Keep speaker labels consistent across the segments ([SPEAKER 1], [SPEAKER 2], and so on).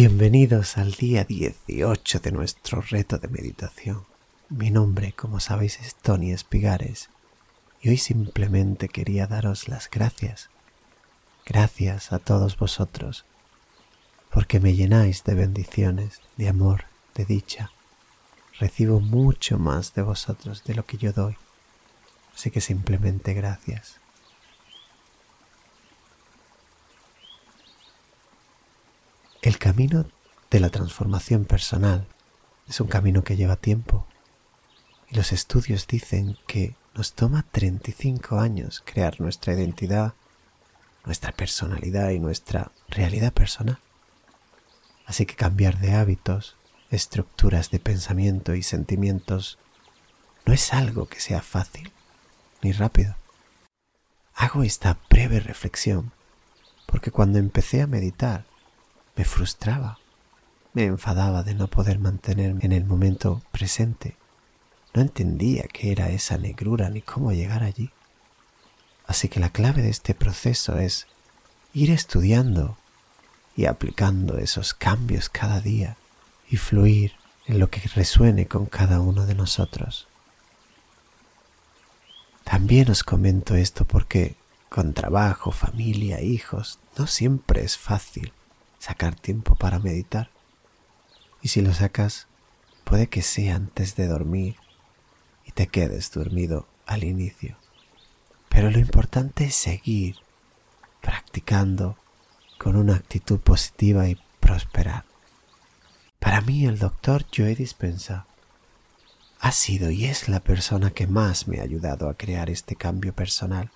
[SPEAKER 1] Bienvenidos al día 18 de nuestro reto de meditación. Mi nombre, como sabéis, es Tony Espigares y hoy simplemente quería daros las gracias. Gracias a todos vosotros porque me llenáis de bendiciones, de amor, de dicha. Recibo mucho más de vosotros de lo que yo doy. Así que simplemente gracias. El camino de la transformación personal es un camino que lleva tiempo y los estudios dicen que nos toma 35 años crear nuestra identidad, nuestra personalidad y nuestra realidad personal. Así que cambiar de hábitos, estructuras de pensamiento y sentimientos no es algo que sea fácil ni rápido. Hago esta breve reflexión porque cuando empecé a meditar me frustraba, me enfadaba de no poder mantenerme en el momento presente. No entendía qué era esa negrura ni cómo llegar allí. Así que la clave de este proceso es ir estudiando y aplicando esos cambios cada día y fluir en lo que resuene con cada uno de nosotros. También os comento esto porque con trabajo, familia, hijos, no siempre es fácil sacar tiempo para meditar. Y si lo sacas, puede que sea antes de dormir y te quedes dormido al inicio. Pero lo importante es seguir practicando con una actitud positiva y prosperar. Para mí el doctor Joe Dispensa ha sido y es la persona que más me ha ayudado a crear este cambio personal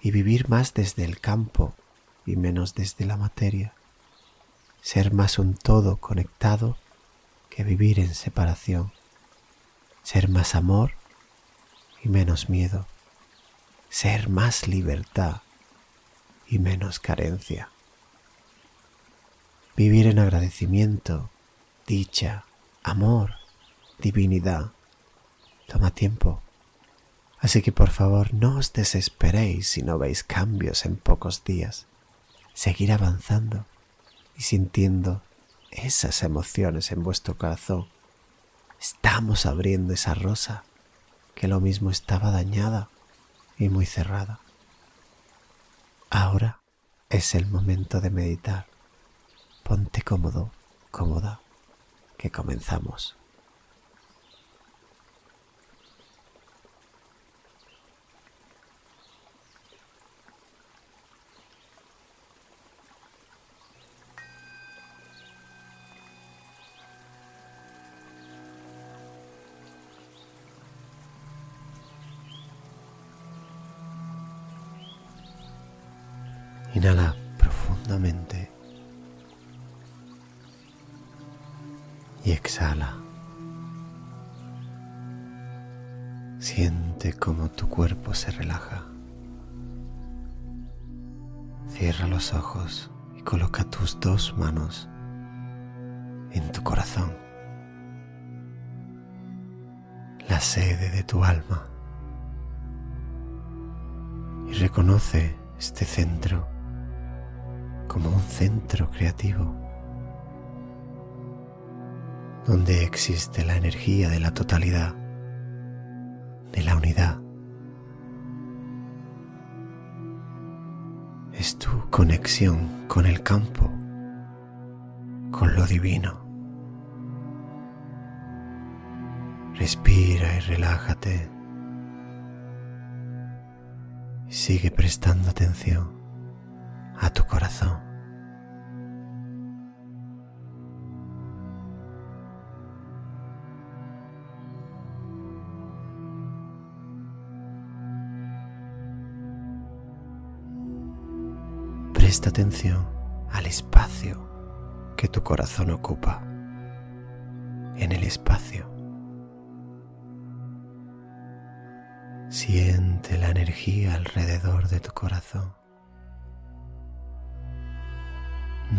[SPEAKER 1] y vivir más desde el campo y menos desde la materia ser más un todo conectado que vivir en separación, ser más amor y menos miedo, ser más libertad y menos carencia, vivir en agradecimiento, dicha, amor, divinidad, toma tiempo. Así que por favor no os desesperéis si no veis cambios en pocos días. Seguir avanzando y sintiendo esas emociones en vuestro corazón. Estamos abriendo esa rosa que lo mismo estaba dañada y muy cerrada. Ahora es el momento de meditar. Ponte cómodo, cómoda, que comenzamos. Inhala profundamente y exhala. Siente cómo tu cuerpo se relaja. Cierra los ojos y coloca tus dos manos en tu corazón, la sede de tu alma, y reconoce este centro como un centro creativo donde existe la energía de la totalidad, de la unidad. Es tu conexión con el campo, con lo divino. Respira y relájate. Sigue prestando atención a tu corazón. Presta atención al espacio que tu corazón ocupa. En el espacio. Siente la energía alrededor de tu corazón.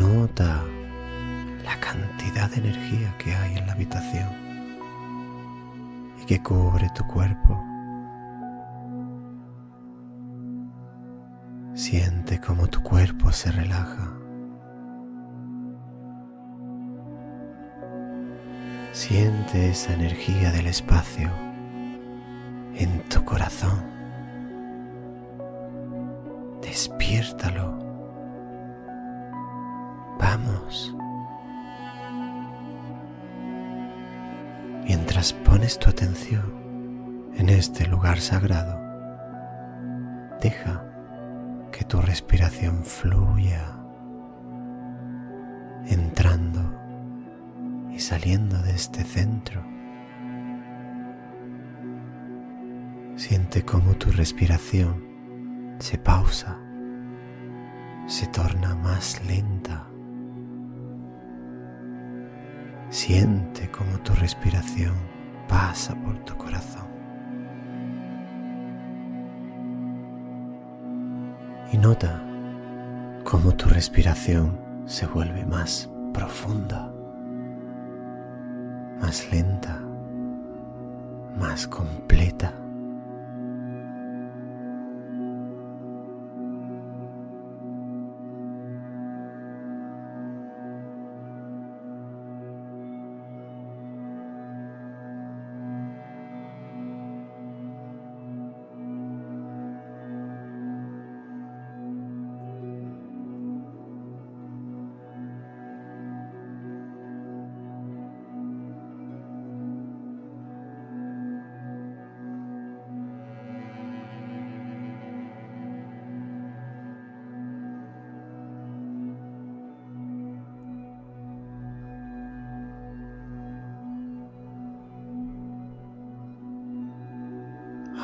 [SPEAKER 1] Nota la cantidad de energía que hay en la habitación y que cubre tu cuerpo. Siente cómo tu cuerpo se relaja Siente esa energía del espacio en tu corazón. Despiértalo. Mientras pones tu atención en este lugar sagrado, deja que tu respiración fluya, entrando y saliendo de este centro. Siente cómo tu respiración se pausa, se torna más lenta. Siente cómo tu respiración pasa por tu corazón. Y nota cómo tu respiración se vuelve más profunda más lenta, más completa.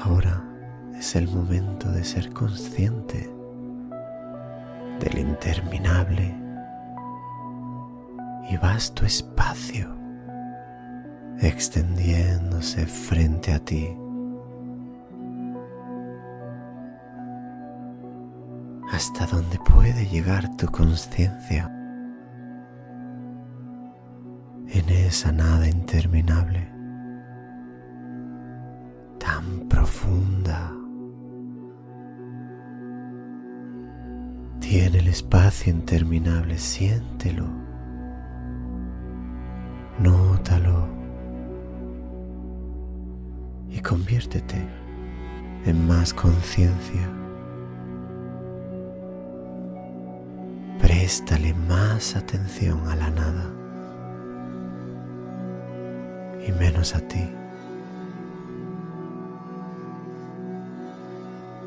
[SPEAKER 1] Ahora es el momento de ser consciente del interminable y vasto espacio extendiéndose frente a ti. hasta donde puede llegar tu conciencia en esa nada interminable profunda. Tiene el espacio interminable, siéntelo, nótalo y conviértete en más conciencia. Préstale más atención a la nada y menos a ti.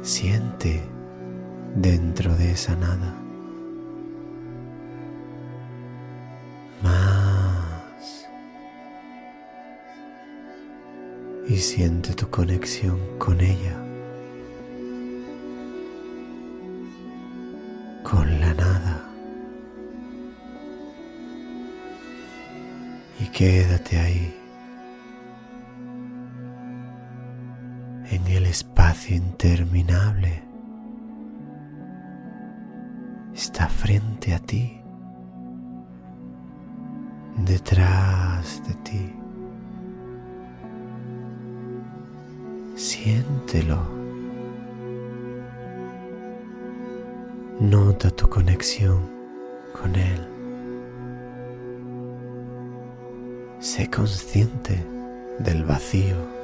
[SPEAKER 1] Siente dentro de esa nada. Más. Y siente tu conexión con ella. Con la nada. Y quédate ahí. Interminable. Está frente a ti, detrás de ti. Siéntelo. Nota tu conexión con Él. Sé consciente del vacío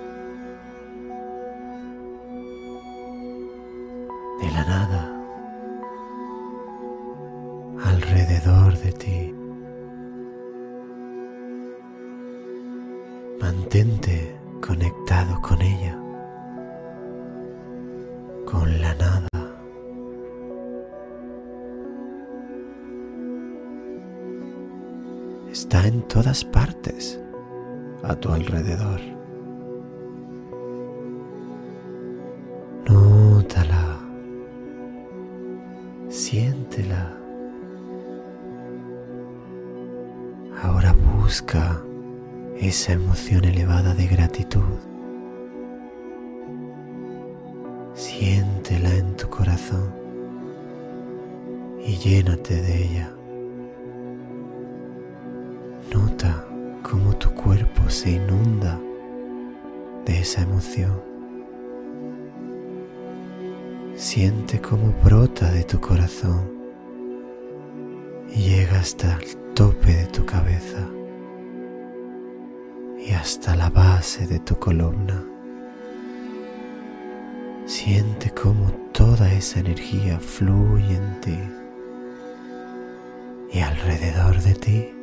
[SPEAKER 1] Está en todas partes a tu alrededor. siéntela. Ahora busca esa emoción elevada de gratitud. Siéntela en tu corazón y llénate de ella. Se inunda de esa emoción. Siente cómo brota de tu corazón y llega hasta el tope de tu cabeza. y hasta la base de tu columna. Siente cómo toda esa energía fluye en ti y alrededor de ti.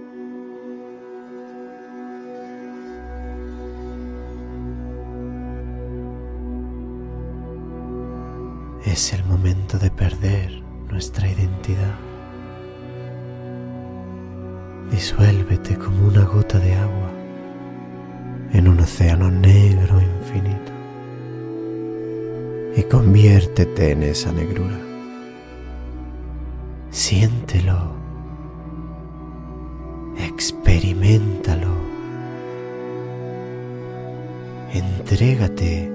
[SPEAKER 1] Es el momento de perder nuestra identidad. Disuélvete como una gota de agua en un océano negro infinito y conviértete en esa negrura. Siéntelo, experimentalo, entrégate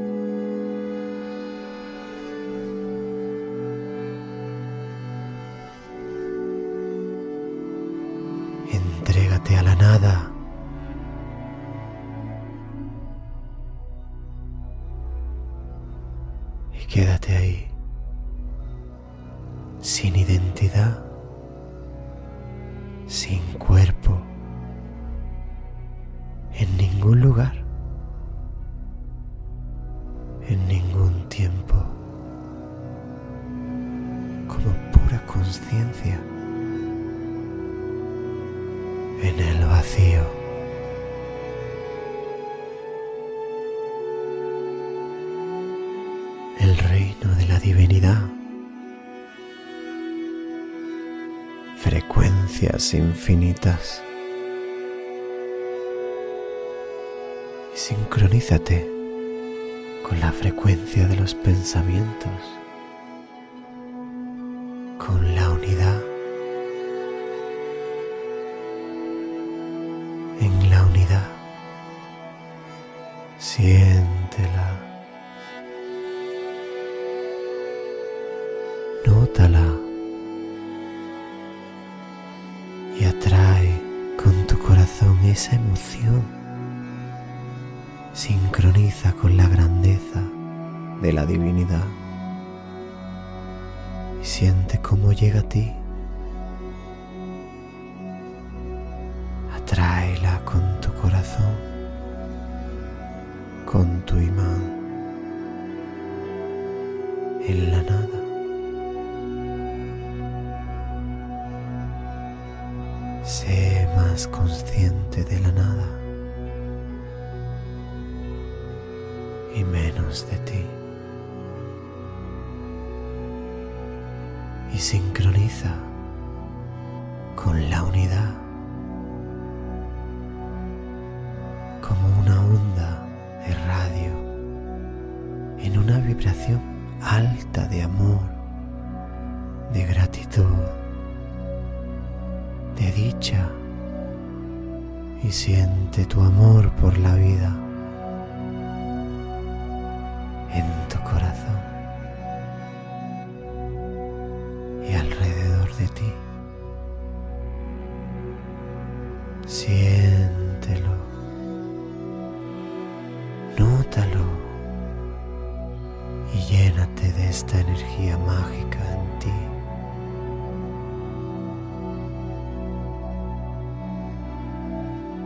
[SPEAKER 1] Entrégate a la nada. Y quédate ahí, sin identidad, sin cuerpo, en ningún lugar, en ningún tiempo, como pura conciencia. En el vacío. El reino de la divinidad. Frecuencias infinitas. Sincronízate con la frecuencia de los pensamientos, en la unidad. Siéntela. Nótala. Y atrae con tu corazón esa emoción. Sincroniza con la grandeza de la divinidad. Y siente cómo llega a ti en la nada. Sé más consciente de la nada y menos de ti. Y sincroniza con la unidad de amor, de gratitud, de dicha. Y siente tu amor por la vida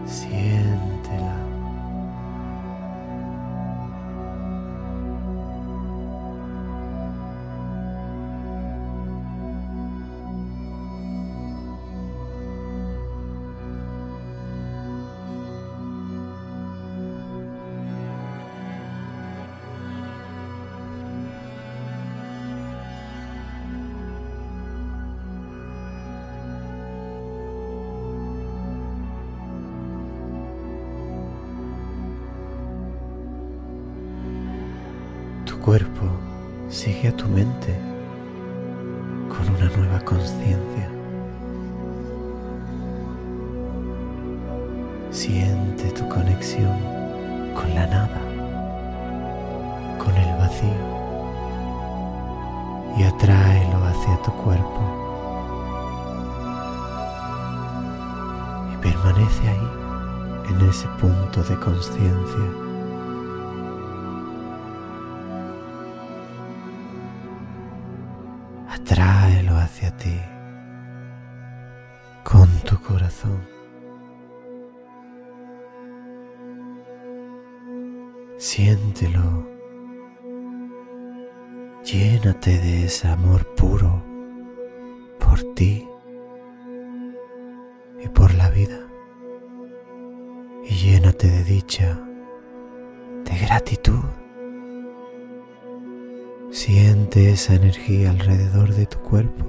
[SPEAKER 1] Siéntela. Cuerpo sigue a tu mente con una nueva conciencia. Siente tu conexión con la nada, con el vacío y atráelo hacia tu cuerpo. Y permanece ahí, en ese punto de conciencia. Atráelo hacia ti con tu corazón. Siéntelo. Llénate de ese amor puro por ti y por la vida. Y llénate de dicha, de gratitud. Siente esa energía alrededor de tu cuerpo.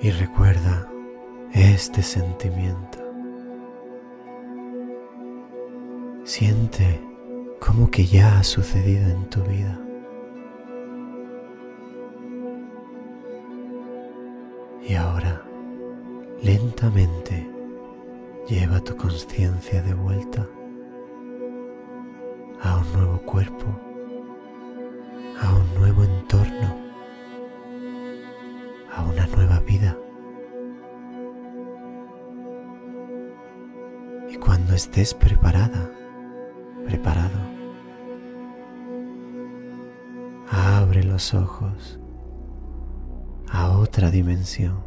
[SPEAKER 1] Y recuerda este sentimiento. Siente como que ya ha sucedido en tu vida. Y ahora, lentamente, lleva tu conciencia de vuelta a un nuevo cuerpo, a un nuevo entorno, a una nueva vida. Y cuando estés preparada, preparado, abre los ojos a otra dimensión.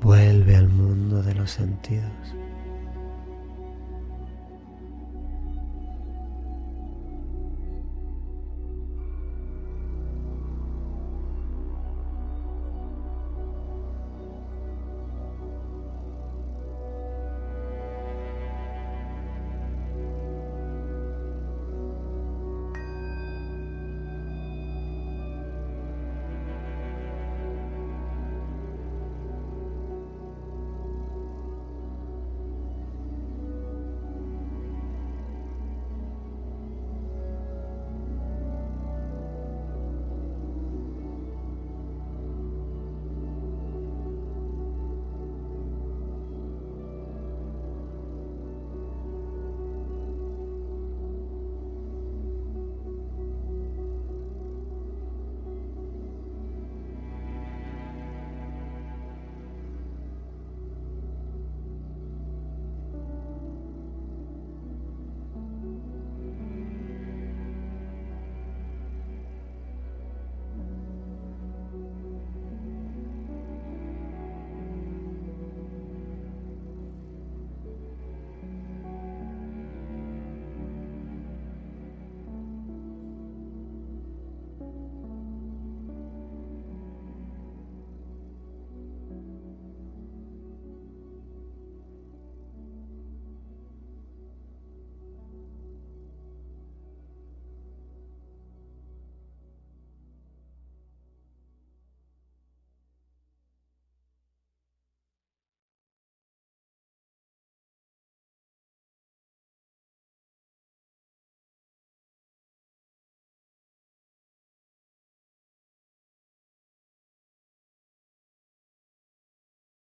[SPEAKER 1] Vuelve al mundo de los sentidos.